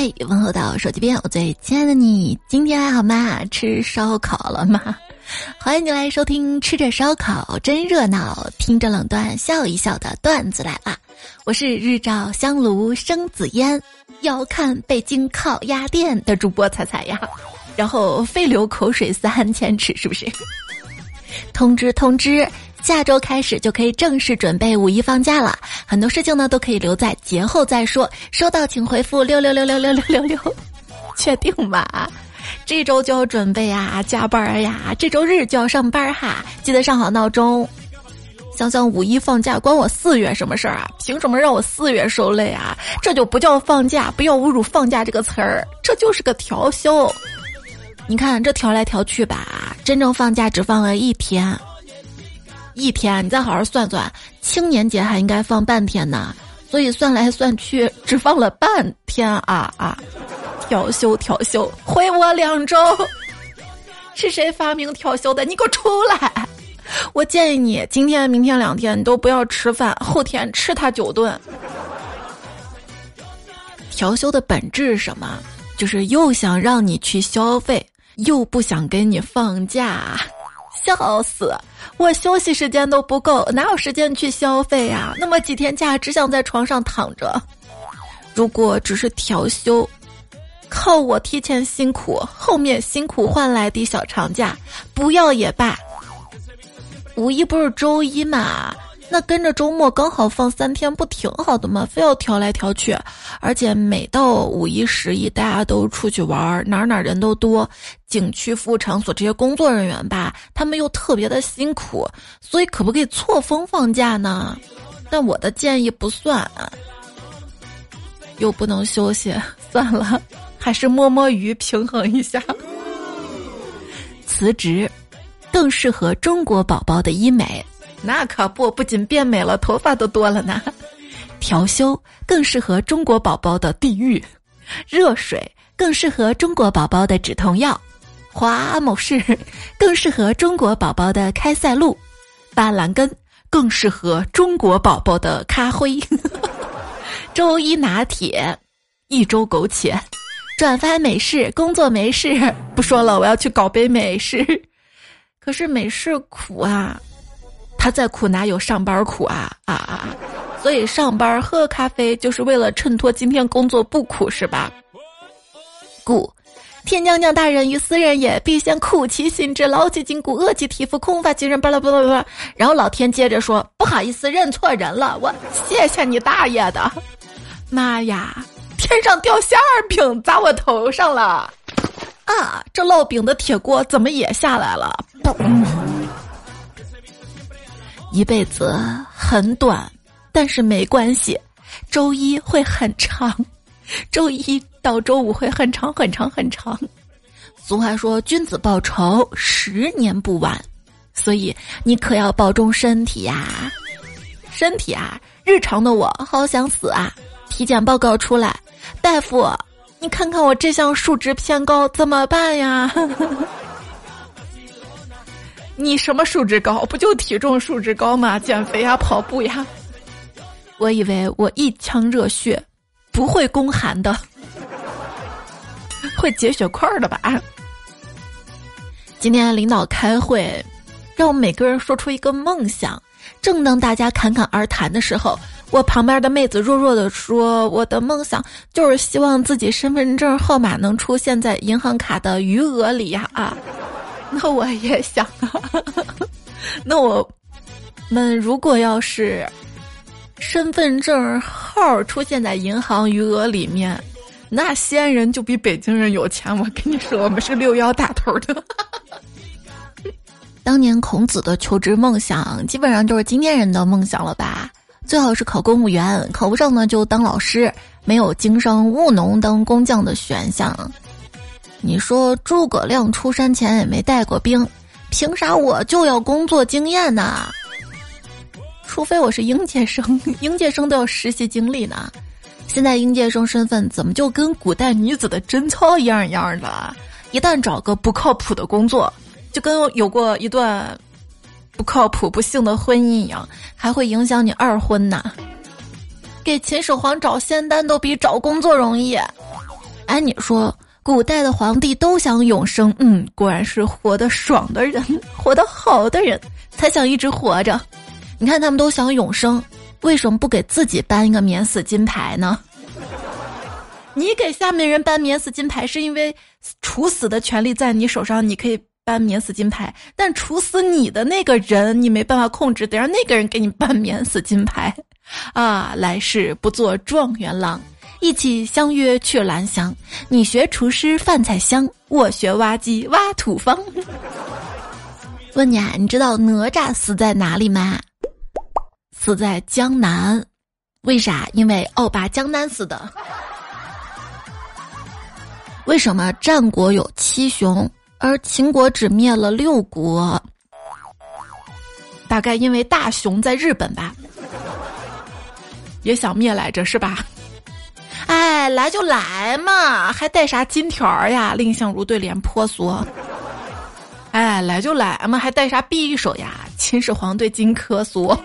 嘿，问候到手机边，我最亲爱的你，今天还好吗？吃烧烤了吗？欢迎你来收听，吃着烧烤真热闹，听着冷段笑一笑的段子来了。我是日照香炉生紫烟，要看北京烤鸭店的主播彩彩呀。然后非流口水三千尺，是不是？通 知通知。下周开始就可以正式准备五一放假了，很多事情呢都可以留在节后再说。收到请回复六六六六六六六六，确定吧？这周就要准备啊，加班呀，这周日就要上班哈，记得上好闹钟。想想五一放假关我四月什么事儿啊？凭什么让我四月受累啊？这就不叫放假，不要侮辱放假这个词儿，这就是个调休。你看这调来调去吧，真正放假只放了一天。一天，你再好好算算，青年节还应该放半天呢，所以算来算去只放了半天啊啊！调休调休，回我两周。是谁发明调休的？你给我出来！我建议你今天、明天两天你都不要吃饭，后天吃他九顿。调休的本质是什么？就是又想让你去消费，又不想给你放假。笑死！我休息时间都不够，哪有时间去消费呀？那么几天假，只想在床上躺着。如果只是调休，靠我提前辛苦，后面辛苦换来的小长假，不要也罢。五一不是周一嘛？那跟着周末刚好放三天，不挺好的吗？非要调来调去，而且每到五一、十一，大家都出去玩，哪哪人都多，景区、服务场所这些工作人员吧，他们又特别的辛苦，所以可不可以错峰放假呢？但我的建议不算，又不能休息，算了，还是摸摸鱼平衡一下。辞职，更适合中国宝宝的医美。那可不，不仅变美了，头发都多了呢。调休更适合中国宝宝的地狱，热水更适合中国宝宝的止痛药，华某氏更适合中国宝宝的开塞露，板蓝根更适合中国宝宝的咖啡。周一拿铁，一周苟且，转发美式，工作没事。不说了，我要去搞杯美式。可是美式苦啊。他再苦哪有上班苦啊啊啊！所以上班喝咖啡就是为了衬托今天工作不苦是吧？故天将降大任于斯人也，必先苦其心志，劳其筋骨，饿其体肤，空乏其身。巴拉巴拉巴拉。然后老天接着说：“不好意思，认错人了，我谢谢你大爷的！妈呀，天上掉馅儿饼砸我头上了！啊，这烙饼的铁锅怎么也下来了？”一辈子很短，但是没关系，周一会很长，周一到周五会很长很长很长。俗话说：“君子报仇，十年不晚。”所以你可要保重身体呀，身体啊！日常的我好想死啊！体检报告出来，大夫，你看看我这项数值偏高，怎么办呀？你什么数值高？不就体重数值高吗？减肥呀，跑步呀。我以为我一腔热血不会宫寒的，会结血块的吧？今天领导开会，让我们每个人说出一个梦想。正当大家侃侃而谈的时候，我旁边的妹子弱弱的说：“我的梦想就是希望自己身份证号码能出现在银行卡的余额里呀！”啊。那我也想，那我们如果要是身份证号出现在银行余额里面，那西安人就比北京人有钱。我跟你说，我们是六幺大头的。当年孔子的求职梦想，基本上就是今天人的梦想了吧？最好是考公务员，考不上呢就当老师，没有经商务农当工匠的选项。你说诸葛亮出山前也没带过兵，凭啥我就要工作经验呢？除非我是应届生，应届生都要实习经历呢。现在应届生身份怎么就跟古代女子的贞操一样一样的？一旦找个不靠谱的工作，就跟有过一段不靠谱不幸的婚姻一样，还会影响你二婚呢。给秦始皇找仙丹都比找工作容易。哎，你说古代的皇帝都想永生，嗯，果然是活得爽的人，活得好的人才想一直活着。你看他们都想永生，为什么不给自己颁一个免死金牌呢？你给下面人颁免死金牌，是因为处死的权利在你手上，你可以颁免死金牌。但处死你的那个人，你没办法控制，得让那个人给你颁免死金牌。啊，来世不做状元郎，一起相约去兰香。你学厨师饭菜香，我学挖机挖土方。问你啊，你知道哪吒死在哪里吗？死在江南。为啥？因为奥巴江南死的。为什么战国有七雄，而秦国只灭了六国？大概因为大雄在日本吧。也想灭来着是吧？哎，来就来嘛，还带啥金条呀？蔺相如对廉颇说。哎，来就来嘛，还带啥匕首呀？秦始皇对荆轲说：“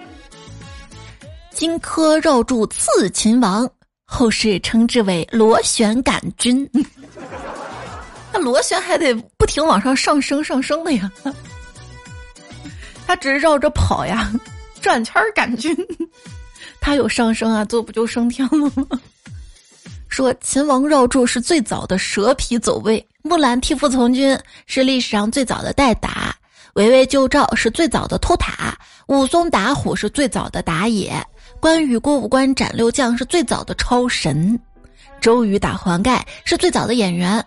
荆轲绕柱刺秦王，后世称之为螺旋杆菌。那螺旋还得不停往上上升上升的呀，他只是绕着跑呀，转圈杆菌。他有上升啊，这不就升天了吗？说秦王绕柱是最早的蛇皮走位，木兰替父从军是历史上最早的代打，围魏救赵是最早的偷塔，武松打虎是最早的打野，关羽过五关斩六将是最早的超神，周瑜打黄盖是最早的演员，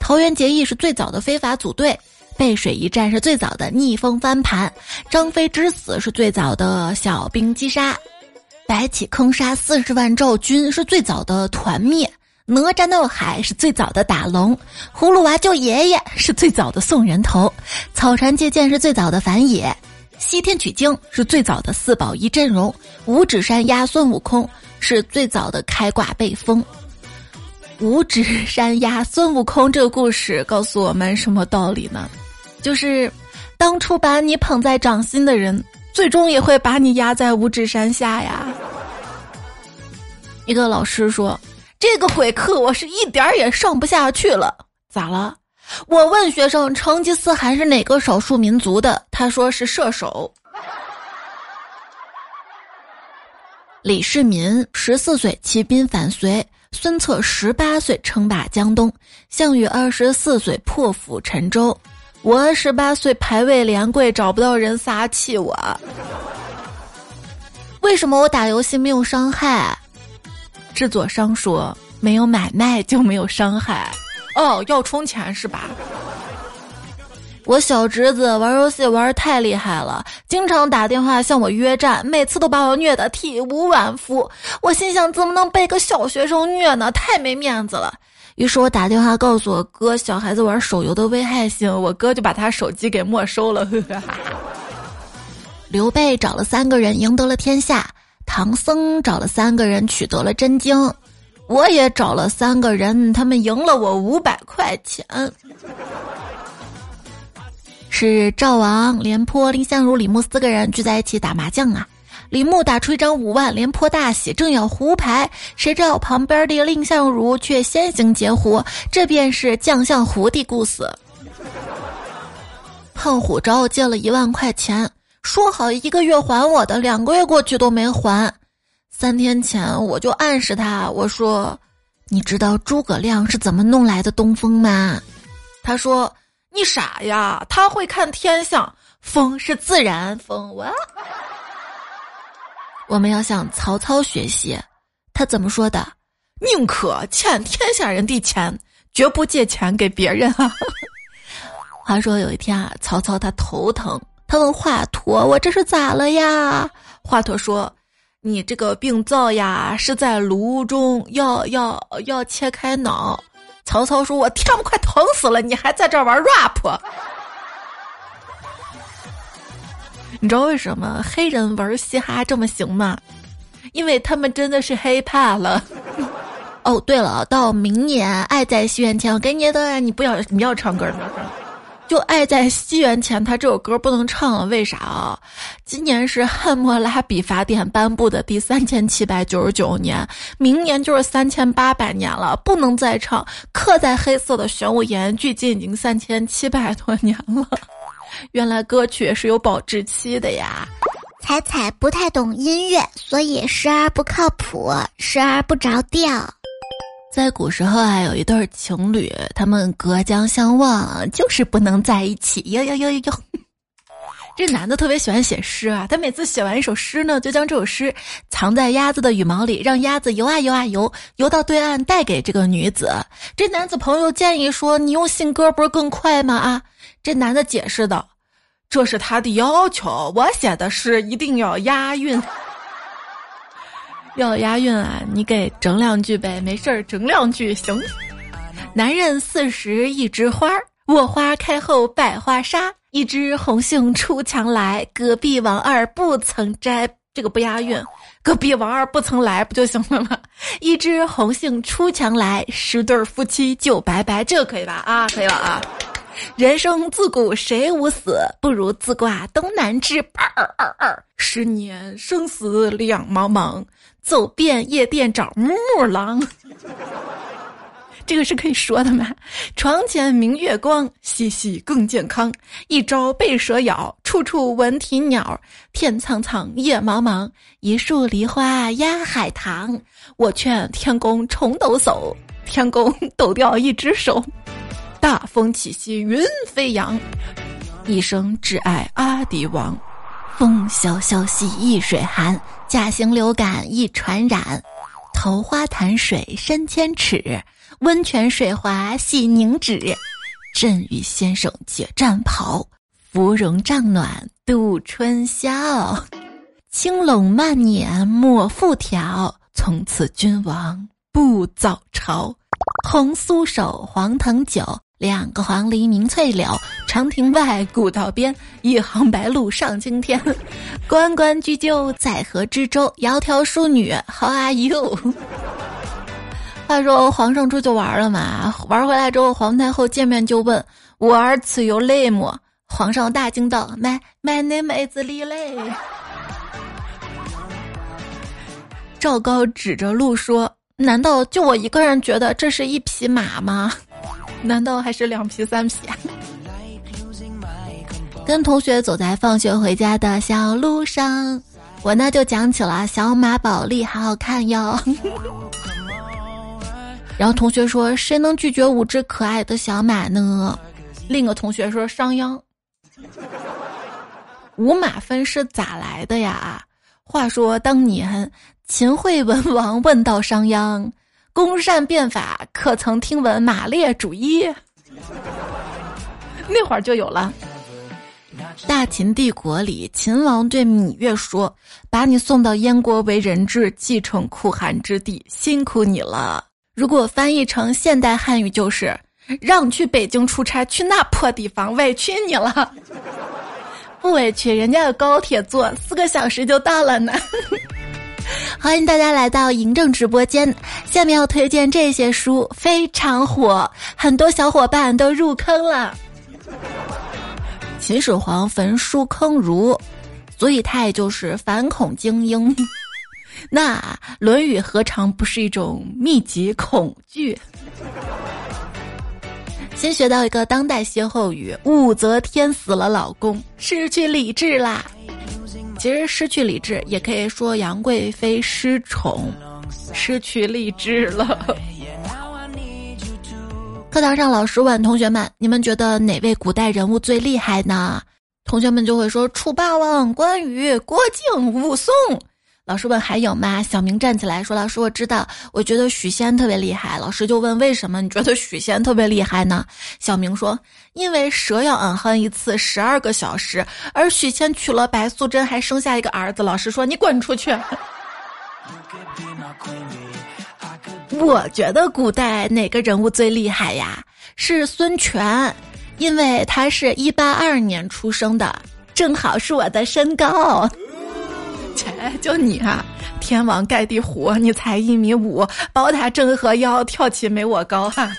桃园结义是最早的非法组队，背水一战是最早的逆风翻盘，张飞之死是最早的小兵击杀。白起坑杀四十万赵军是最早的团灭，哪吒闹海是最早的打龙，葫芦娃救爷爷是最早的送人头，草船借箭是最早的反野，西天取经是最早的四宝一阵容，五指山压孙悟空是最早的开挂被封。五指山压孙悟空这个故事告诉我们什么道理呢？就是当初把你捧在掌心的人。最终也会把你压在五指山下呀！一个老师说：“这个鬼课我是一点儿也上不下去了。”咋了？我问学生成吉思汗是哪个少数民族的，他说是射手。李世民十四岁起兵反隋，孙策十八岁称霸江东，项羽二十四岁破釜沉舟。我十八岁排位连跪，找不到人撒气我。为什么我打游戏没有伤害？制作商说没有买卖就没有伤害。哦，要充钱是吧？我小侄子玩游戏玩太厉害了，经常打电话向我约战，每次都把我虐得体无完肤。我心想，怎么能被个小学生虐呢？太没面子了。于是我打电话告诉我哥，小孩子玩手游的危害性，我哥就把他手机给没收了。刘备找了三个人赢得了天下，唐僧找了三个人取得了真经，我也找了三个人，他们赢了我五百块钱。是赵王、廉颇、蔺相如、李牧四个人聚在一起打麻将啊。李牧打出一张五万，廉颇大喜，正要胡牌，谁知道旁边的蔺相如却先行截胡，这便是将相胡的故事。胖虎找我借了一万块钱，说好一个月还我的，两个月过去都没还。三天前我就暗示他，我说：“你知道诸葛亮是怎么弄来的东风吗？”他说：“你傻呀，他会看天象，风是自然风。”我。我们要向曹操学习，他怎么说的？宁可欠天下人的钱，绝不借钱给别人啊！话说有一天啊，曹操他头疼，他问华佗：“我这是咋了呀？”华佗说：“你这个病灶呀，是在炉中要要要切开脑。”曹操说：“我天，快疼死了，你还在这儿玩 rap？” 你知道为什么黑人玩嘻哈这么行吗？因为他们真的是黑怕了。哦，对了，到明年《爱在西元前》，我给你的，你不要，你要唱歌，就爱在西元前，他这首歌不能唱了，为啥啊？今年是汉谟拉比法典颁布的第三千七百九十九年，明年就是三千八百年了，不能再唱。刻在黑色的玄武岩，距今已经三千七百多年了。原来歌曲是有保质期的呀。彩彩不太懂音乐，所以时而不靠谱，时而不着调。在古时候啊，有一对情侣，他们隔江相望，就是不能在一起。哟哟哟哟哟！这男的特别喜欢写诗啊，他每次写完一首诗呢，就将这首诗藏在鸭子的羽毛里，让鸭子游啊游啊游，游到对岸带给这个女子。这男子朋友建议说：“你用信鸽不是更快吗？”啊，这男的解释道：“这是他的要求，我写的诗一定要押韵。”要押韵啊！你给整两句呗，没事儿，整两句行。男人四十一枝花，我花开后百花杀。一枝红杏出墙来，隔壁王二不曾摘。这个不押韵，隔壁王二不曾来不就行了吗？一枝红杏出墙来，十对夫妻就拜拜，这个可以吧？啊，可以了啊。人生自古谁无死，不如自挂东南枝。二二二，十年生死两茫茫。走遍夜店找木狼，这个是可以说的吗？床前明月光，洗洗更健康。一朝被蛇咬，处处闻啼鸟。天苍苍，野茫茫，一树梨花压海棠。我劝天公重抖擞，天公抖掉一只手。大风起兮云飞扬，一生只爱阿迪王。风萧萧兮易水寒。甲型流感易传染，桃花潭水深千尺，温泉水滑细凝脂。朕与先生解战袍，芙蓉帐暖度春宵。青龙慢捻抹复挑，从此君王不早朝。红酥手黄藤酒。两个黄鹂鸣翠柳，长亭外，古道边，一行白鹭上青天。关关雎鸠，在河之洲。窈窕淑女，How are you？话说皇上出去玩了嘛？玩回来之后，皇太后见面就问：“我儿此有泪么？”皇上大惊道：“My my name is 李泪。” 赵高指着鹿说：“难道就我一个人觉得这是一匹马吗？”难道还是两皮三皮？跟同学走在放学回家的小路上，我呢就讲起了小马宝莉，好好看哟。然后同学说：“谁能拒绝五只可爱的小马呢？”另一个同学说：“商鞅。”五马分尸咋来的呀？话说当年秦惠文王问道商鞅。公善变法，可曾听闻马列主义？那会儿就有了。大秦帝国里，秦王对芈月说：“把你送到燕国为人质，继承酷寒之地，辛苦你了。”如果翻译成现代汉语，就是“让你去北京出差，去那破地方，委屈你了。”不委屈，人家有高铁坐，四个小时就到了呢。欢迎大家来到嬴政直播间。下面要推荐这些书，非常火，很多小伙伴都入坑了。秦始皇焚书坑儒，所以他也就是反恐精英。那《论语》何尝不是一种密集恐惧？先学到一个当代歇后语：武则天死了老公，失去理智啦。其实失去理智，也可以说杨贵妃失宠，失去理智了。课堂上，老师问同学们：“你们觉得哪位古代人物最厉害呢？”同学们就会说：“楚霸王、关羽、郭靖、武松。”老师问还有吗？小明站起来说：“老师，我知道，我觉得许仙特别厉害。”老师就问：“为什么你觉得许仙特别厉害呢？”小明说：“因为蛇要嗯哼一次十二个小时，而许仙娶了白素贞，还生下一个儿子。”老师说：“你滚出去！”我觉得古代哪个人物最厉害呀？是孙权，因为他是一八二年出生的，正好是我的身高。切，就你啊！天王盖地虎，你才一米五，宝塔镇河妖，跳起没我高哈。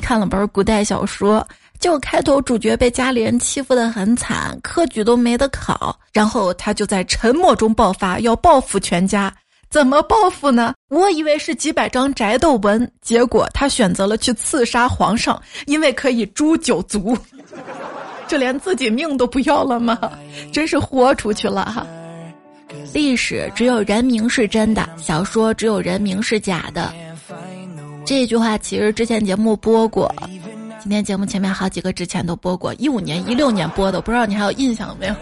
看了本古代小说，就开头主角被家里人欺负的很惨，科举都没得考，然后他就在沉默中爆发，要报复全家。怎么报复呢？我以为是几百张宅斗文，结果他选择了去刺杀皇上，因为可以诛九族。这连自己命都不要了吗？真是豁出去了哈！历史只有人名是真的，小说只有人名是假的。这句话其实之前节目播过，今天节目前面好几个之前都播过，一五年、一六年播的，不知道你还有印象没有？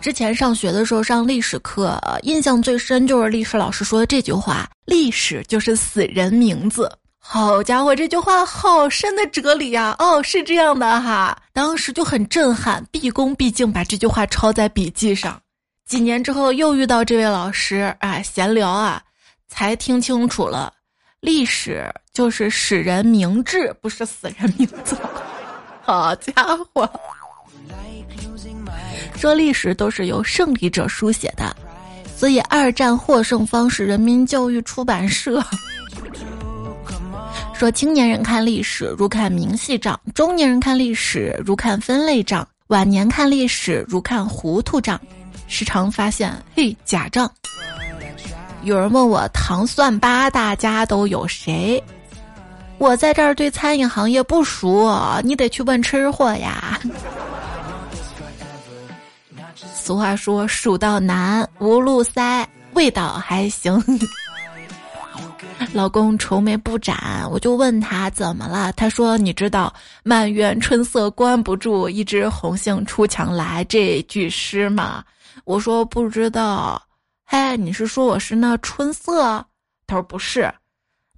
之前上学的时候上历史课，印象最深就是历史老师说的这句话：“历史就是死人名字。”好家伙，这句话好深的哲理呀！哦，是这样的哈，当时就很震撼，毕恭毕敬把这句话抄在笔记上。几年之后又遇到这位老师，哎，闲聊啊，才听清楚了，历史就是使人明智，不是死人名字。好家伙！说历史都是由胜利者书写的，所以二战获胜方是人民教育出版社。说青年人看历史如看明细账，中年人看历史如看分类账，晚年看历史如看糊涂账，时常发现嘿假账。有人问我糖蒜八大家都有谁？我在这儿对餐饮行业不熟，你得去问吃货呀。俗话说：“蜀道难，无路塞，味道还行。”老公愁眉不展，我就问他怎么了。他说：“你知道‘满园春色关不住，一枝红杏出墙来’这句诗吗？”我说：“不知道。”嘿，你是说我是那春色？他说：“不是。”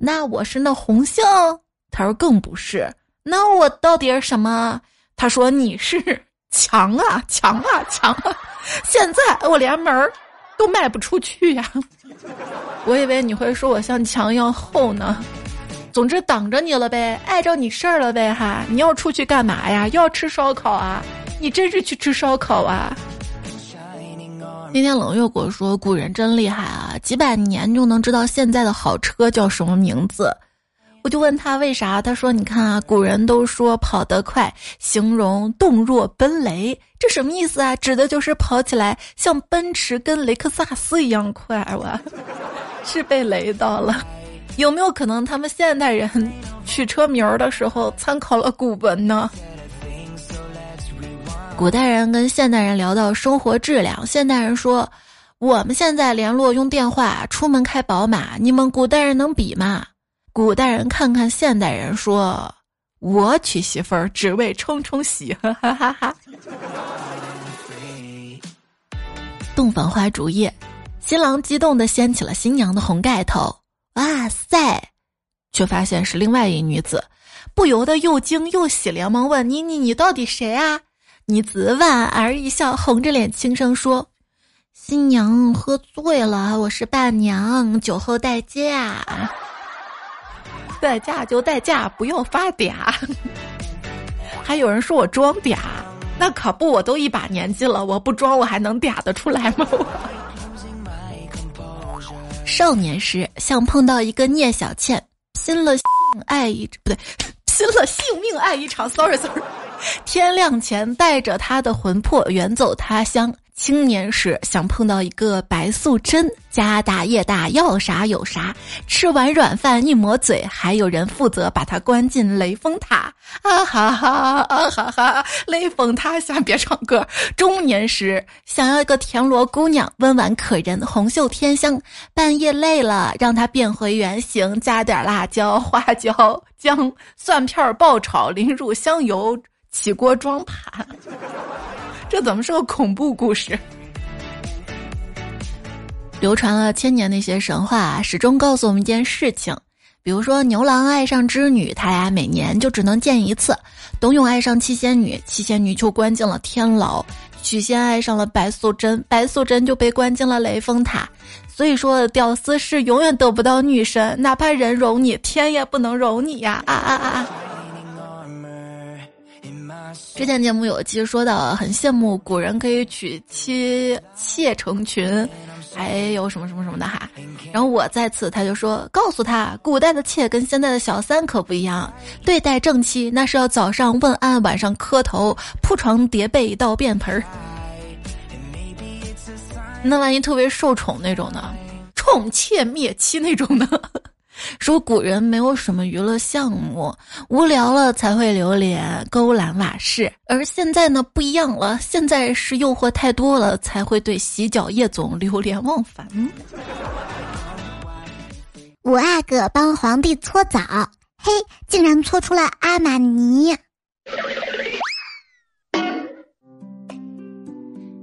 那我是那红杏？他说：“更不是。”那我到底是什么？他说：“你是墙啊，墙啊，墙啊！”现在我连门儿都卖不出去呀！我以为你会说我像墙一样厚呢。总之挡着你了呗，碍着你事儿了呗哈！你要出去干嘛呀？要吃烧烤啊？你真是去吃烧烤啊？那天冷月果说，古人真厉害啊，几百年就能知道现在的好车叫什么名字。我就问他为啥，他说：“你看啊，古人都说跑得快，形容动若奔雷，这什么意思啊？指的就是跑起来像奔驰跟雷克萨斯一样快。”我是被雷到了。有没有可能他们现代人取车名儿的时候参考了古文呢？古代人跟现代人聊到生活质量，现代人说：“我们现在联络用电话，出门开宝马，你们古代人能比吗？”古代人看看现代人，说：“我娶媳妇儿只为冲冲喜。”哈哈哈哈。洞房花烛夜，新郎激动的掀起了新娘的红盖头，哇塞！却发现是另外一女子，不由得又惊又喜，连忙问：“你你你到底谁啊？”女子莞尔一笑，红着脸轻声说：“新娘喝醉了，我是伴娘，酒后代驾。”代驾就代驾，不要发嗲。还有人说我装嗲，那可不，我都一把年纪了，我不装我还能嗲得出来吗？少年时想碰到一个聂小倩，拼了性爱一不对，拼了性命爱一场。Sorry Sorry，天亮前带着他的魂魄远走他乡。青年时想碰到一个白素贞，家大业大，要啥有啥，吃完软饭一抹嘴，还有人负责把他关进雷峰塔。啊哈哈啊哈哈，雷峰塔下别唱歌。中年时想要一个田螺姑娘，温婉可人，红袖添香。半夜累了，让她变回原形，加点辣椒、花椒、姜、蒜片爆炒，淋入香油，起锅装盘。这怎么是个恐怖故事？流传了千年的一些神话，始终告诉我们一件事情：比如说牛郎爱上织女，他俩每年就只能见一次；董永爱上七仙女，七仙女就关进了天牢；许仙爱上了白素贞，白素贞 就被关进了雷峰塔。所以说，屌丝是永远得不到女神，哪怕人容你，天也不能容你呀！啊啊啊啊！之前节目有其实说到，很羡慕古人可以娶妻妾成群，还有什么什么什么的哈。然后我在此他就说，告诉他，古代的妾跟现在的小三可不一样，对待正妻那是要早上问安，晚上磕头，铺床叠被到便盆儿。那万一特别受宠那种呢？宠妾灭妻那种的。说古人没有什么娱乐项目，无聊了才会流连勾栏瓦室，而现在呢不一样了，现在是诱惑太多了，才会对洗脚液总流连忘返。五阿哥帮皇帝搓澡，嘿，竟然搓出了阿玛尼。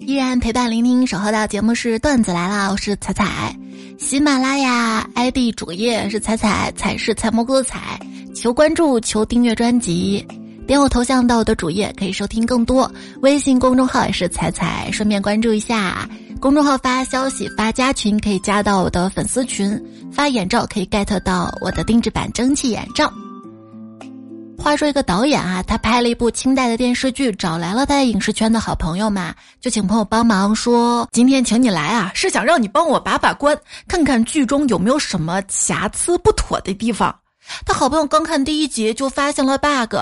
依然陪伴聆听守候到节目是段子来了，我是彩彩。喜马拉雅 ID 主页是彩彩，彩是采蘑菇的彩。求关注，求订阅专辑，点我头像到我的主页可以收听更多。微信公众号也是彩彩，顺便关注一下。公众号发消息发加群可以加到我的粉丝群，发眼罩可以 get 到我的定制版蒸汽眼罩。话说一个导演啊，他拍了一部清代的电视剧，找来了他在影视圈的好朋友嘛，就请朋友帮忙说，今天请你来啊，是想让你帮我把把关，看看剧中有没有什么瑕疵不妥的地方。他好朋友刚看第一集就发现了 bug，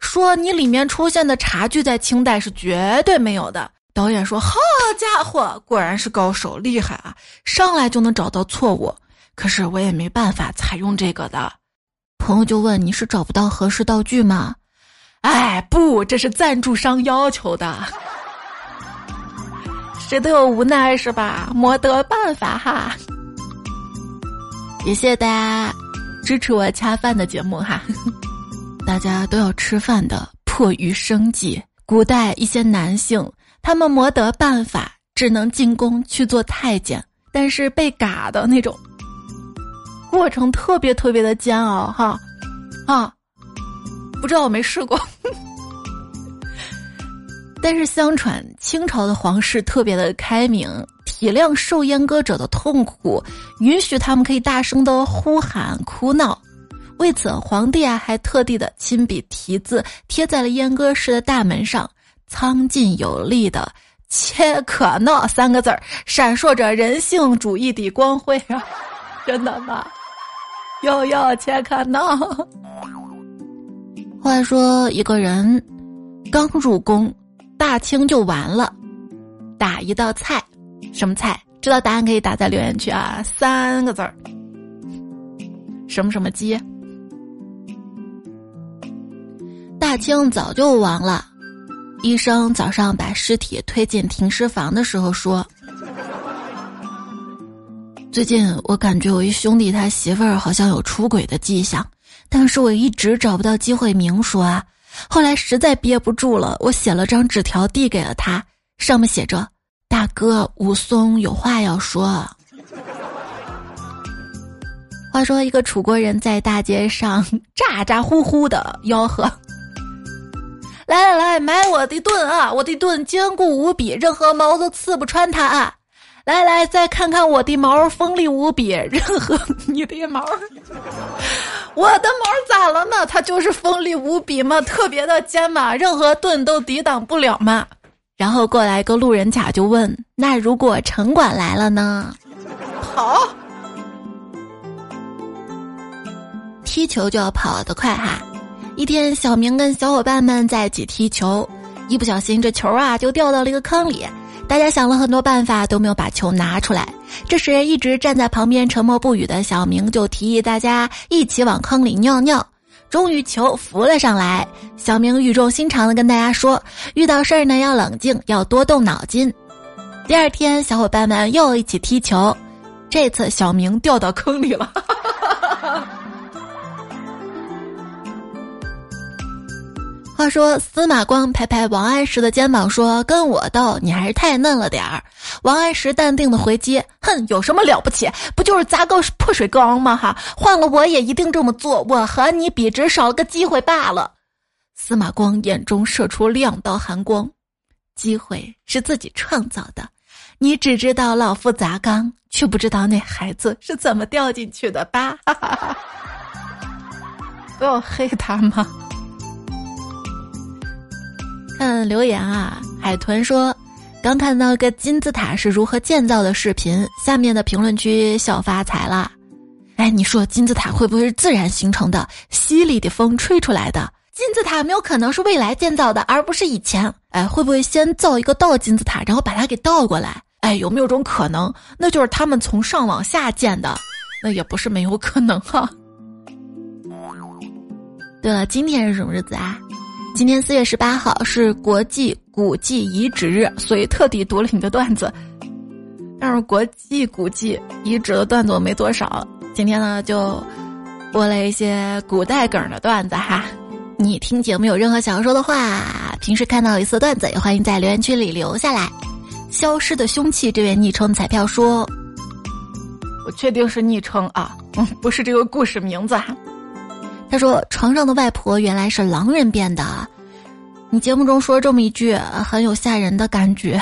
说你里面出现的茶具在清代是绝对没有的。导演说：“好家伙，果然是高手，厉害啊，上来就能找到错误。可是我也没办法采用这个的。”朋友就问：“你是找不到合适道具吗？”哎，不，这是赞助商要求的。谁都有无奈是吧？没得办法哈。也谢谢大家支持我恰饭的节目哈。大家都要吃饭的，迫于生计，古代一些男性他们没得办法，只能进宫去做太监，但是被嘎的那种。过程特别特别的煎熬哈，啊，不知道我没试过，但是相传清朝的皇室特别的开明，体谅受阉割者的痛苦，允许他们可以大声的呼喊哭闹。为此，皇帝啊还特地的亲笔题字贴在了阉割室的大门上，苍劲有力的“切可闹”三个字儿，闪烁着人性主义的光辉啊！真的吗？又要切克闹。话说一个人刚入宫，大清就完了，打一道菜，什么菜？知道答案可以打在留言区啊，三个字儿，什么什么鸡。大清早就亡了，医生早上把尸体推进停尸房的时候说。最近我感觉我一兄弟他媳妇儿好像有出轨的迹象，但是我一直找不到机会明说啊。后来实在憋不住了，我写了张纸条递给了他，上面写着：“大哥，武松有话要说。”话说一个楚国人在大街上 咋咋呼呼的吆喝：“来来来，买我的盾啊！我的盾坚固无比，任何矛都刺不穿它啊！”来来，再看看我的毛锋利无比，任何你的毛，我的毛咋了呢？它就是锋利无比嘛，特别的尖嘛，任何盾都抵挡不了嘛。然后过来个路人甲就问：那如果城管来了呢？跑，踢球就要跑得快哈。一天，小明跟小伙伴们在一起踢球，一不小心这球啊就掉到了一个坑里。大家想了很多办法，都没有把球拿出来。这时，一直站在旁边沉默不语的小明就提议大家一起往坑里尿尿。终于，球浮了上来。小明语重心长的跟大家说：“遇到事儿呢，要冷静，要多动脑筋。”第二天，小伙伴们又一起踢球，这次小明掉到坑里了。话说司马光拍拍王安石的肩膀说：“跟我斗，你还是太嫩了点儿。”王安石淡定的回击：“哼，有什么了不起？不就是砸个破水缸吗？哈，换了我也一定这么做。我和你比，只少了个机会罢了。”司马光眼中射出两道寒光：“机会是自己创造的，你只知道老夫砸缸，却不知道那孩子是怎么掉进去的吧？”，不要黑他吗？看留言啊，海豚说：“刚看到个金字塔是如何建造的视频，下面的评论区笑发财了。哎，你说金字塔会不会是自然形成的？犀利的风吹出来的？金字塔没有可能是未来建造的，而不是以前。哎，会不会先造一个倒金字塔，然后把它给倒过来？哎，有没有种可能，那就是他们从上往下建的？那也不是没有可能哈。对了，今天是什么日子啊？今天四月十八号是国际古迹遗址日，所以特地读了你的段子。但是国际古迹遗址的段子我没多少，今天呢就播了一些古代梗的段子哈。你听节目有任何想要说的话，平时看到有意思的段子，也欢迎在留言区里留下来。消失的凶器，这位昵称彩票说：“我确定是昵称啊，嗯，不是这个故事名字哈。”他说：“床上的外婆原来是狼人变的。”你节目中说这么一句，很有吓人的感觉。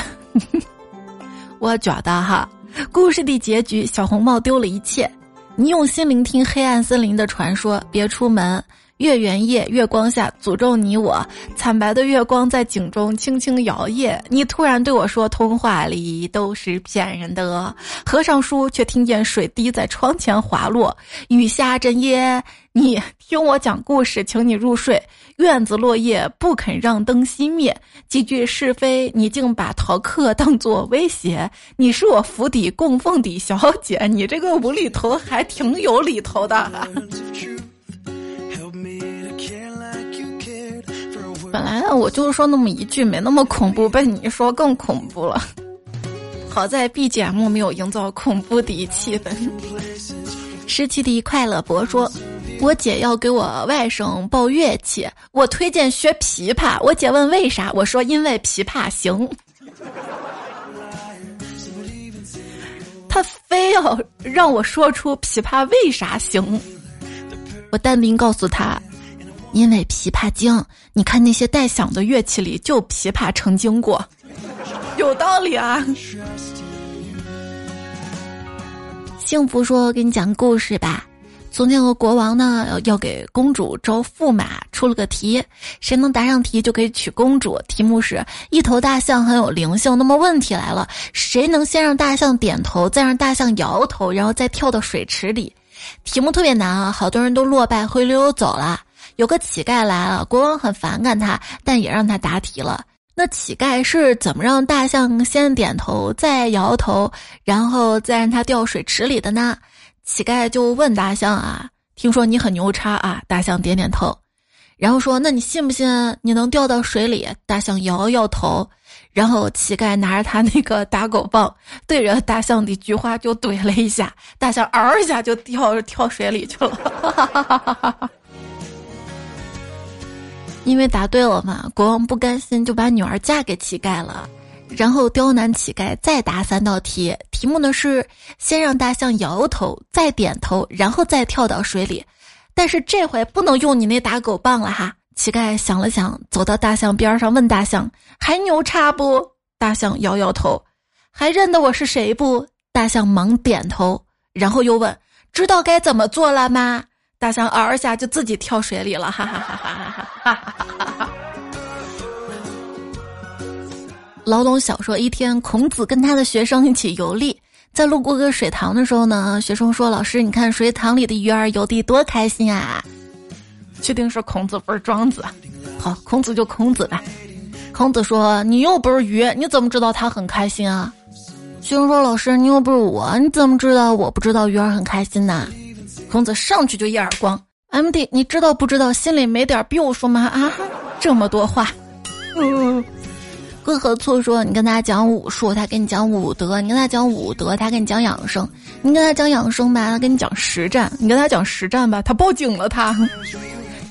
我觉得哈，故事的结局，小红帽丢了一切。你用心聆听黑暗森林的传说，别出门。月圆夜，月光下，诅咒你我。惨白的月光在井中轻轻摇曳。你突然对我说：“童话里都是骗人的。”合上书，却听见水滴在窗前滑落。雨下阵夜，你听我讲故事，请你入睡。院子落叶不肯让灯熄灭。几句是非，你竟把逃课当作威胁。你是我府邸供奉的小姐，你这个无厘头还挺有里头的。本来，我就是说那么一句，没那么恐怖，被你说更恐怖了。好在 BGM 没有营造恐怖的气氛。失去的快乐博说：“我姐要给我外甥报乐器，我推荐学琵琶。我姐问为啥，我说因为琵琶行。他非要让我说出琵琶为啥行，我淡定告诉他。”因为琵琶精，你看那些带响的乐器里，就琵琶成精过，有道理啊。幸福说：“给你讲个故事吧。从前有个国王呢，要给公主招驸马，出了个题，谁能答上题就可以娶公主。题目是一头大象很有灵性。那么问题来了，谁能先让大象点头，再让大象摇头，然后再跳到水池里？题目特别难啊，好多人都落败，灰溜溜走了。”有个乞丐来了，国王很反感他，但也让他答题了。那乞丐是怎么让大象先点头，再摇头，然后再让他掉水池里的呢？乞丐就问大象啊：“听说你很牛叉啊？”大象点点头，然后说：“那你信不信你能掉到水里？”大象摇摇头，然后乞丐拿着他那个打狗棒对着大象的菊花就怼了一下，大象嗷一下就跳跳水里去了。因为答对了嘛，国王不甘心，就把女儿嫁给乞丐了，然后刁难乞丐再答三道题。题目呢是先让大象摇头，再点头，然后再跳到水里。但是这回不能用你那打狗棒了哈。乞丐想了想，走到大象边上问大象：“还牛叉不？”大象摇摇头。还认得我是谁不？大象忙点头，然后又问：“知道该怎么做了吗？”大象嗷嗷下就自己跳水里了哈哈哈哈哈哈。哈哈哈哈老董小说一天孔子跟他的学生一起游历在路过个水塘的时候呢学生说老师你看水塘里的鱼儿游得多开心啊。确定是孔子不是庄子。好孔子就孔子吧。孔子说你又不是鱼你怎么知道他很开心啊？学生说老师你又不是我你怎么知道我不知道鱼儿很开心呢？孔子上去就一耳光，M D，你知道不知道心里没点逼数吗？啊，这么多话，嗯，贵和醋说你跟他讲武术，他跟你讲武德；你跟他讲武德，他跟你讲养生；你跟他讲养生吧，他跟你讲实战；你跟他讲实战吧，他报警了。他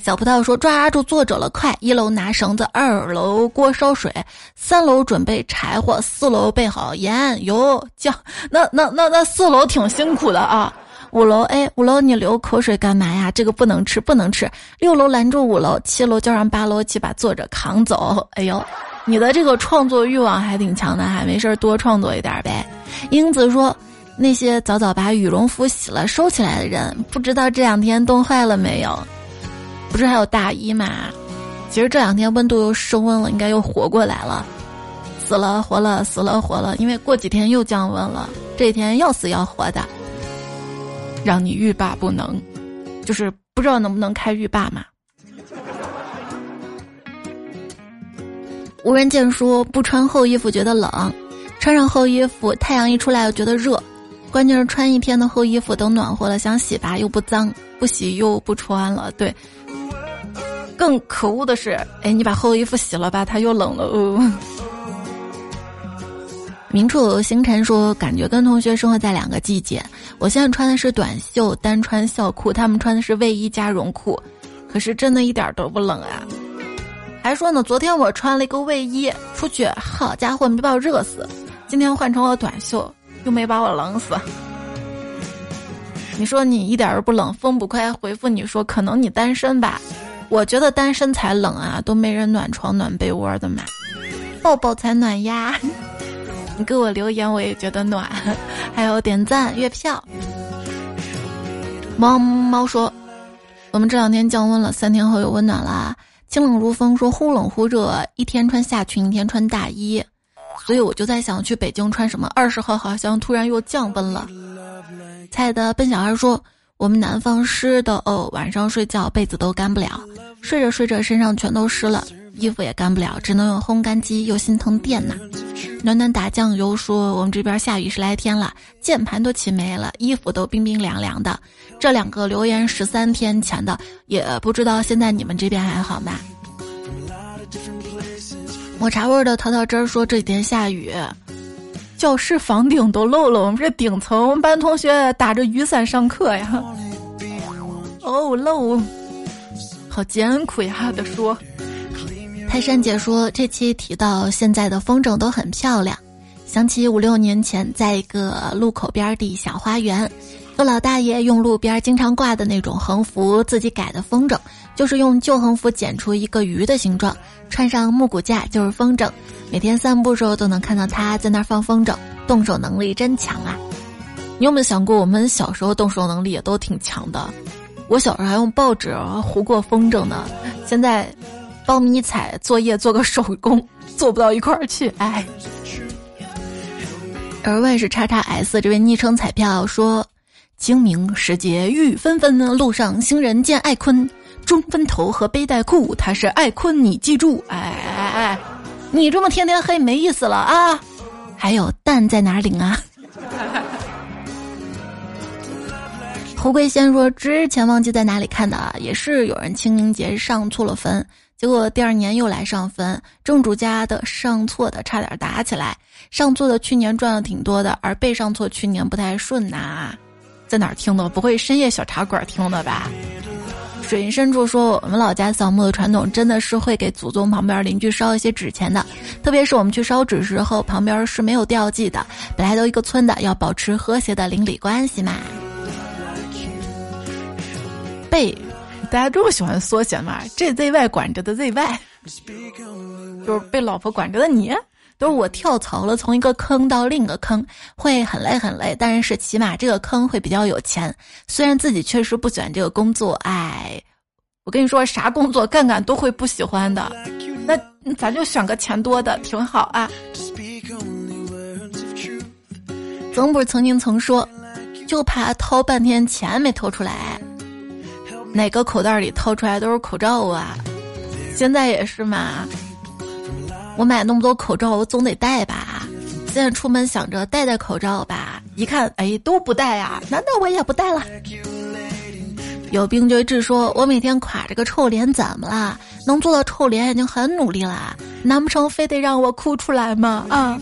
小葡萄说抓住作者了，快！一楼拿绳子，二楼锅烧水，三楼准备柴火，四楼备好盐油酱。那那那那四楼挺辛苦的啊。五楼，哎，五楼，你流口水干嘛呀？这个不能吃，不能吃。六楼拦住五楼，七楼叫上八楼去把作者扛走。哎呦，你的这个创作欲望还挺强的，还没事儿多创作一点呗。英子说，那些早早把羽绒服洗了收起来的人，不知道这两天冻坏了没有？不是还有大衣吗？其实这两天温度又升温了，应该又活过来了。死了活了，死了活了，因为过几天又降温了，这几天要死要活的，让你欲罢不能，就是不知道能不能开浴霸嘛。无人见说不穿厚衣服觉得冷，穿上厚衣服太阳一出来又觉得热，关键是穿一天的厚衣服都暖和了，想洗吧又不脏，不洗又不穿了。对，更可恶的是，哎，你把厚衣服洗了吧，它又冷了。哦。明处星辰说，感觉跟同学生活在两个季节。我现在穿的是短袖单穿校裤，他们穿的是卫衣加绒裤，可是真的一点都不冷啊。还说呢，昨天我穿了一个卫衣出去，好家伙，没把我热死。今天换成了短袖，又没把我冷死。你说你一点儿不冷，风不快回复你说，可能你单身吧？我觉得单身才冷啊，都没人暖床暖被窝的嘛，抱抱才暖呀。你给我留言，我也觉得暖。还有点赞、月票。猫猫说，我们这两天降温了，三天后有温暖啦。清冷如风，说忽冷忽热，一天穿夏裙，一天穿大衣，所以我就在想去北京穿什么。二十号好像突然又降温了。菜的笨小孩说，我们南方湿的哦，晚上睡觉被子都干不了，睡着睡着身上全都湿了，衣服也干不了，只能用烘干机，又心疼电呐。暖暖打酱油说，我们这边下雨十来天了，键盘都起霉了，衣服都冰冰凉凉的。这两个留言十三天前的，也不知道现在你们这边还好吗？抹茶味的淘淘汁儿说这几天下雨，教室房顶都漏了。我们这顶层，我们班同学打着雨伞上课呀。哦，漏，好艰苦呀！的说，泰山姐说这期提到现在的风筝都很漂亮，想起五六年前在一个路口边的小花园。有老大爷用路边经常挂的那种横幅自己改的风筝，就是用旧横幅剪出一个鱼的形状，穿上木骨架就是风筝。每天散步时候都能看到他在那儿放风筝，动手能力真强啊！你有没有想过，我们小时候动手能力也都挺强的？我小时候还用报纸糊过风筝呢。现在，苞米彩作业做个手工做不到一块儿去，哎。而问是叉叉 S 这位昵称彩票说。清明时节雨纷纷，路上行人见爱坤，中分头和背带裤，他是爱坤，你记住，哎哎哎，你这么天天黑没意思了啊！还有蛋在哪领啊？胡桂仙说之前忘记在哪里看的，也是有人清明节上错了坟，结果第二年又来上坟，正主家的上错的差点打起来，上错的去年赚了挺多的，而被上错去年不太顺呐。在哪儿听的？不会深夜小茶馆听的吧？水云深处说，我们老家扫墓的传统真的是会给祖宗旁边邻居烧一些纸钱的，特别是我们去烧纸时候，旁边是没有吊祭的，本来都一个村的，要保持和谐的邻里关系嘛。被大家这么喜欢缩写嘛？这 ZY 管着的 ZY，就是被老婆管着的你。都是我跳槽了，从一个坑到另一个坑，会很累很累，但是起码这个坑会比较有钱。虽然自己确实不喜欢这个工作，哎，我跟你说，啥工作干干都会不喜欢的。那咱就选个钱多的，挺好啊。曾不是曾经曾说，就怕掏半天钱没掏出来，哪个口袋里掏出来都是口罩啊。现在也是嘛。我买那么多口罩，我总得戴吧。现在出门想着戴戴口罩吧，一看，哎，都不戴啊，难道我也不戴了？有病就治，说我每天垮着个臭脸，怎么了？能做到臭脸已经很努力了，难不成非得让我哭出来吗？啊！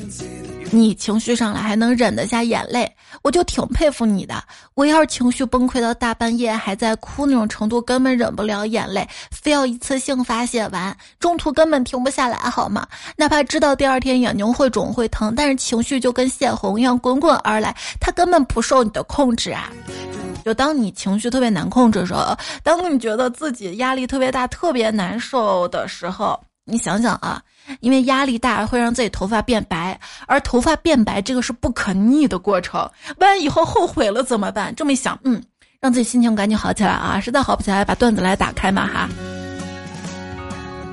你情绪上来还能忍得下眼泪，我就挺佩服你的。我要是情绪崩溃到大半夜还在哭那种程度，根本忍不了眼泪，非要一次性发泄完，中途根本停不下来，好吗？哪怕知道第二天眼睛会肿会疼，但是情绪就跟泄洪一样滚滚而来，它根本不受你的控制啊！就当你情绪特别难控制的时候，当你觉得自己压力特别大、特别难受的时候，你想想啊。因为压力大会让自己头发变白，而头发变白这个是不可逆的过程。万一以后后悔了怎么办？这么一想，嗯，让自己心情赶紧好起来啊！实在好不起来，把段子来打开嘛哈。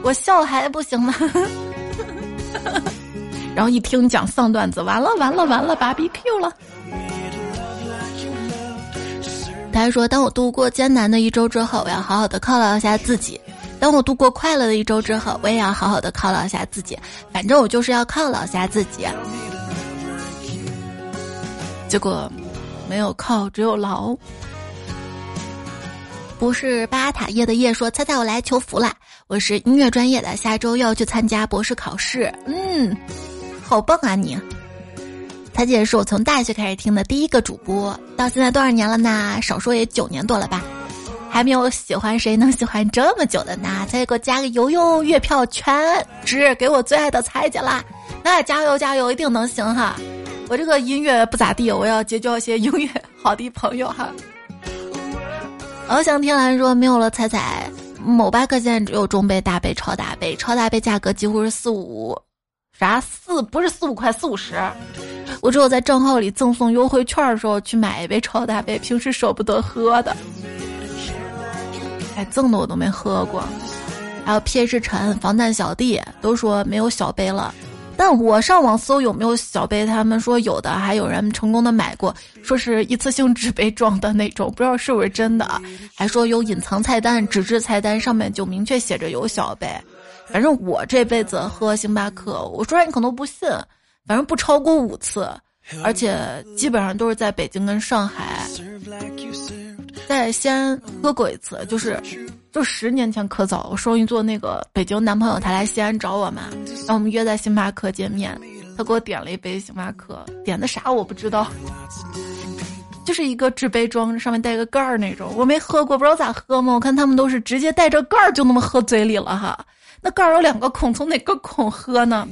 我笑还不行吗？然后一听讲丧段子，完了完了完了芭比 Q 了。他还说：“当我度过艰难的一周之后，我要好好的犒劳一下自己；当我度过快乐的一周之后，我也要好好的犒劳一下自己。反正我就是要犒劳一下自己。”结果没有犒，只有劳。不是巴塔叶的叶说：“猜猜我来求福了，我是音乐专业的，下周要去参加博士考试。”嗯，好棒啊你！彩姐是我从大学开始听的第一个主播，到现在多少年了呢？少说也九年多了吧。还没有喜欢谁能喜欢这么久的呢？再给我加个油哟，月票全值给我最爱的彩姐啦！那加油加油，一定能行哈！我这个音乐不咋地，我要结交一些音乐好的朋友哈。翱翔天蓝说没有了彩彩，某巴克现在只有中杯、大杯、超大杯，超大杯价格几乎是四五，啥四不是四五块四五十。我只有在账号里赠送优惠券的时候去买一杯超大杯，平时舍不得喝的。哎，赠的我都没喝过。还有 P.H. 陈、防弹小弟都说没有小杯了，但我上网搜有没有小杯，他们说有的，还有人成功的买过，说是一次性纸杯装的那种，不知道是不是真的。还说有隐藏菜单，纸质菜单上面就明确写着有小杯。反正我这辈子喝星巴克，我说你可能不信。反正不超过五次，而且基本上都是在北京跟上海，在西安喝过一次，就是就十年前可早，我双鱼座那个北京男朋友他来西安找我嘛，然后我们约在星巴克见面，他给我点了一杯星巴克，点的啥我不知道，就是一个纸杯装，上面带个盖儿那种，我没喝过，不知道咋喝嘛，我看他们都是直接带着盖儿就那么喝嘴里了哈，那盖儿有两个孔，从哪个孔喝呢？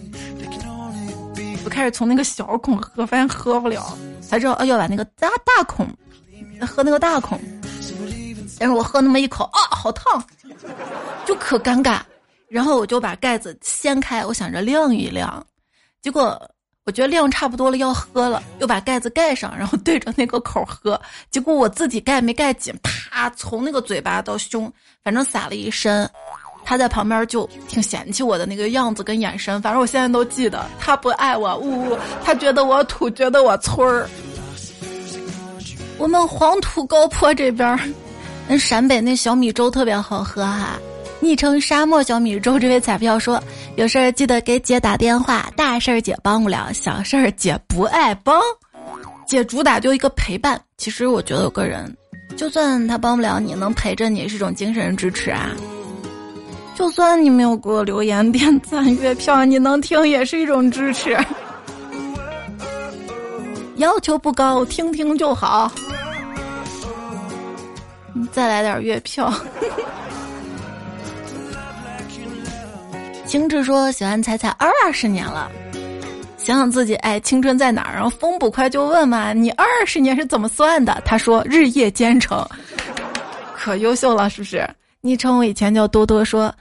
我开始从那个小孔喝，发现喝不了，才知道啊要把那个大大孔，喝那个大孔。但是我喝那么一口啊，好烫，就可尴尬。然后我就把盖子掀开，我想着晾一晾。结果我觉得晾差不多了，要喝了，又把盖子盖上，然后对着那个口喝。结果我自己盖没盖紧，啪，从那个嘴巴到胸，反正洒了一身。他在旁边就挺嫌弃我的那个样子跟眼神，反正我现在都记得。他不爱我，呜呜，他觉得我土，觉得我村儿。我们黄土高坡这边，那陕北那小米粥特别好喝哈。昵称沙漠小米粥这位彩票说，有事儿记得给姐打电话，大事儿姐帮不了，小事儿姐不爱帮。姐主打就一个陪伴。其实我觉得有个人，就算他帮不了你，能陪着你是一种精神支持啊。就算你没有给我留言、点赞、月票，你能听也是一种支持。要求不高，听听就好。再来点月票。青志说喜欢彩彩二十年了，想想自己哎，青春在哪儿？然后风捕快就问嘛，你二十年是怎么算的？他说日夜兼程，可优秀了，是不是？昵称我以前叫多多说。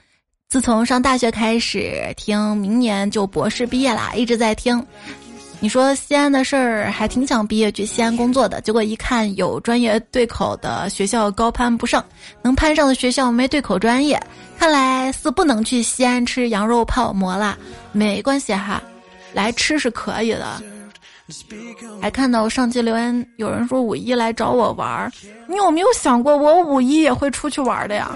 自从上大学开始听，明年就博士毕业啦，一直在听。你说西安的事儿，还挺想毕业去西安工作的。结果一看有专业对口的学校高攀不上，能攀上的学校没对口专业，看来是不能去西安吃羊肉泡馍啦。没关系哈，来吃是可以的。还看到上期留言有人说五一来找我玩儿，你有没有想过我五一也会出去玩的呀？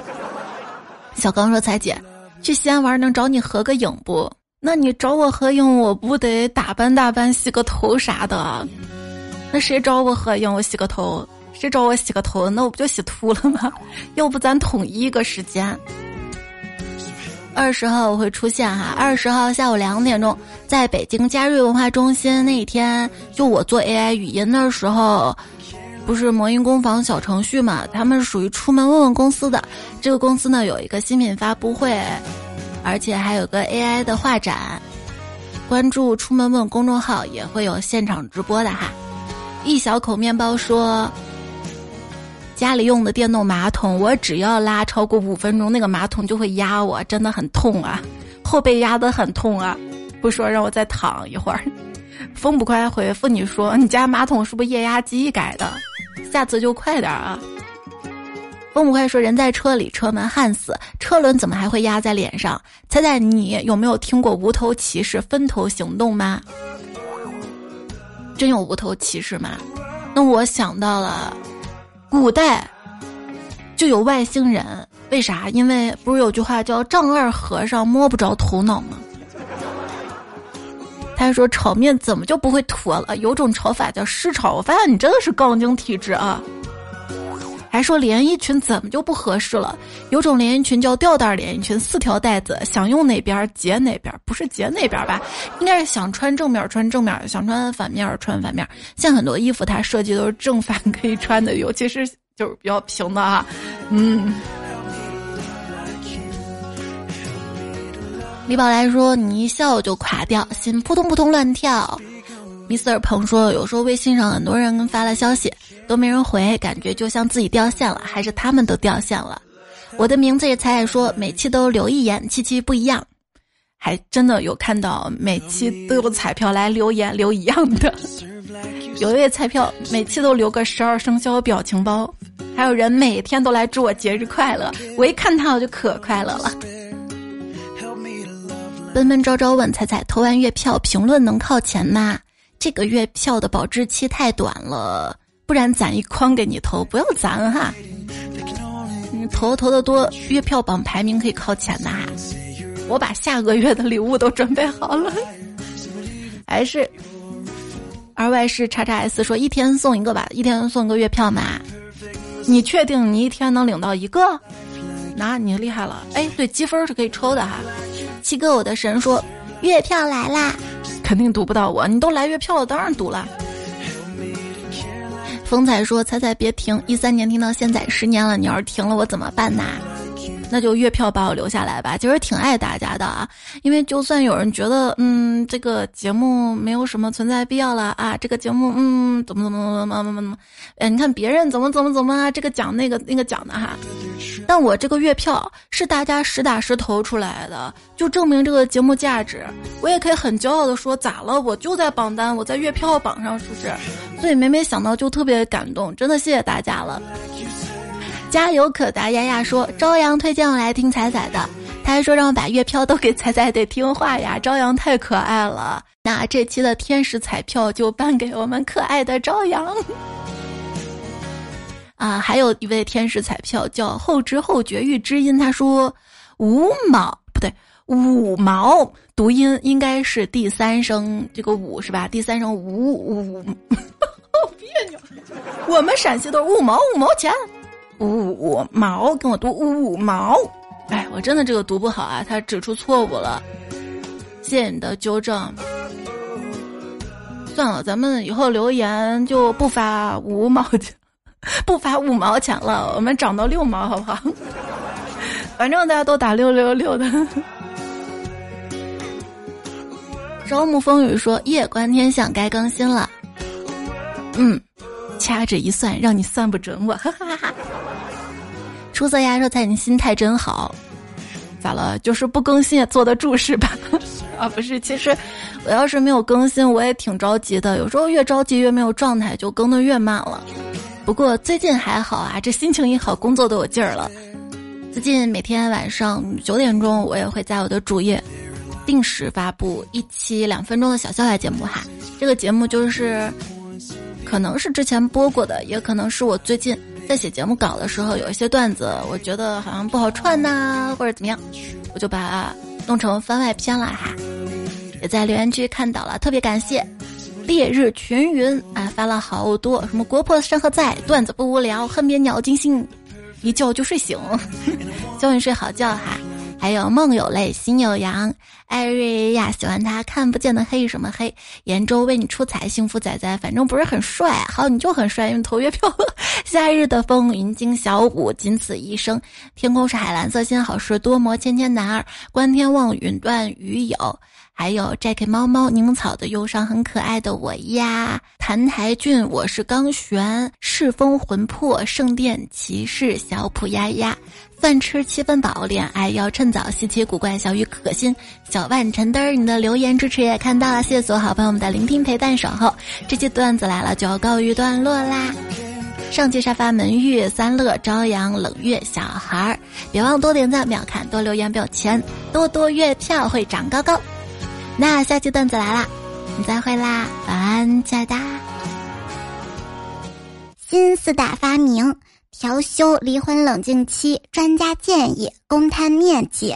小刚说：“彩姐。”去西安玩能找你合个影不？那你找我合影，我不得打扮打扮、洗个头啥的？那谁找我合影，我洗个头；谁找我洗个头，那我不就洗秃了吗？要不咱统一个时间？二十号我会出现哈，二十号下午两点钟，在北京嘉瑞文化中心那一天，就我做 AI 语音的时候。不是魔音工坊小程序嘛？他们属于出门问问公司的。这个公司呢有一个新品发布会，而且还有个 AI 的画展。关注“出门问”公众号也会有现场直播的哈。一小口面包说：“家里用的电动马桶，我只要拉超过五分钟，那个马桶就会压我，真的很痛啊，后背压得很痛啊。不说让我再躺一会儿。”风不快回复你说：“你家马桶是不是液压机改的？下次就快点啊！”风不快说：“人在车里，车门焊死，车轮怎么还会压在脸上？”猜猜你有没有听过无头骑士分头行动吗？真有无头骑士吗？那我想到了，古代就有外星人，为啥？因为不是有句话叫“丈二和尚摸不着头脑”吗？他说炒面怎么就不会坨了？有种炒法叫湿炒，我发现你真的是杠精体质啊！还说连衣裙怎么就不合适了？有种连衣裙叫吊带连衣裙，四条带子，想用哪边结哪边，不是结哪边吧？应该是想穿正面穿正面，想穿反面穿反面。像很多衣服它设计都是正反可以穿的，尤其是就是比较平的啊。嗯。李宝来说：“你一笑就垮掉，心扑通扑通乱跳。” Mr. 鹏说：“有时候微信上很多人发了消息。”都没人回，感觉就像自己掉线了，还是他们都掉线了。我的名字也彩彩，说每期都留一言，期期不一样，还真的有看到每期都有彩票来留言留一样的。有一位彩票每期都留个十二生肖表情包，还有人每天都来祝我节日快乐。我一看他我就可快乐了。奔奔朝朝问彩彩，投完月票评论能靠前吗？这个月票的保质期太短了。不然攒一筐给你投，不要攒哈。你投投的多，月票榜排名可以靠前的哈。我把下个月的礼物都准备好了。还是二外是叉叉 S 说一天送一个吧，一天送个月票嘛。你确定你一天能领到一个？那你厉害了。哎，对，积分是可以抽的哈。七哥，我的神说月票来啦，肯定读不到我。你都来月票了，当然读了。风采说：“彩彩别停，一三年听到现在十年了，你要是停了，我怎么办呐？那就月票把我留下来吧。其实挺爱大家的啊，因为就算有人觉得，嗯，这个节目没有什么存在必要了啊，这个节目，嗯，怎么怎么怎么怎么怎么，哎，你看别人怎么怎么怎么啊，这个奖那个那个奖的哈。”但我这个月票是大家实打实投出来的，就证明这个节目价值。我也可以很骄傲的说，咋了？我就在榜单，我在月票榜上，是不是？所以每每想到就特别感动，真的谢谢大家了。加油可达丫丫说，朝阳推荐我来听彩彩的，他还说让我把月票都给彩彩，得听话呀。朝阳太可爱了，那这期的天使彩票就颁给我们可爱的朝阳。啊，还有一位天使彩票叫后知后觉遇知音，他说五毛不对，五毛读音应该是第三声这个五是吧？第三声五五，好别扭。我们陕西都是五毛五毛钱，五五毛跟我读五毛。哎，我真的这个读不好啊，他指出错误了，谢谢你的纠正。算了，咱们以后留言就不发五毛钱。不发五毛钱了，我们涨到六毛好不好？反正大家都打六六六的。朝暮风雨说：“夜观天象该更新了。”嗯，掐指一算，让你算不准我。哈哈哈。出色呀，说在你心态真好。咋了？就是不更新也坐得住是吧？啊，不是，其实我要是没有更新，我也挺着急的。有时候越着急越没有状态，就更的越慢了。不过最近还好啊，这心情一好，工作都有劲儿了。最近每天晚上九点钟，我也会在我的主页定时发布一期两分钟的小笑话节目哈。这个节目就是，可能是之前播过的，也可能是我最近在写节目稿的时候有一些段子，我觉得好像不好串呐，或者怎么样，我就把它弄成番外篇了哈。也在留言区看到了，特别感谢。烈日群云啊，发了好多什么国破山河在，段子不无聊，恨别鸟惊心，一觉就睡醒，叫你睡好觉哈。还有梦有泪，心有阳，艾瑞亚喜欢他看不见的黑什么黑？延州为你出彩，幸福仔仔反正不是很帅，好你就很帅，因为投月票。夏日的风云惊小舞，仅此一生。天空是海蓝色，心好事多磨，千千男儿观天望云断雨有。还有 Jack 猫猫柠檬草的忧伤很可爱的我呀，谭台俊我是刚玄世风魂魄圣殿骑士小普丫丫，饭吃七分饱恋爱要趁早稀奇古怪小雨可心。小万陈嘚儿，你的留言支持也看到了，谢谢所有好朋友们的聆听陪伴守候，这期段子来了就要告一段落啦。上期沙发门玉三乐朝阳冷月小孩儿，别忘多点赞、秒看、多留言、表钱，多多月票会长高高。那下期段子来啦，你再会啦，晚安，亲爱的。新四大发明：调休离婚冷静期，专家建议公摊面积。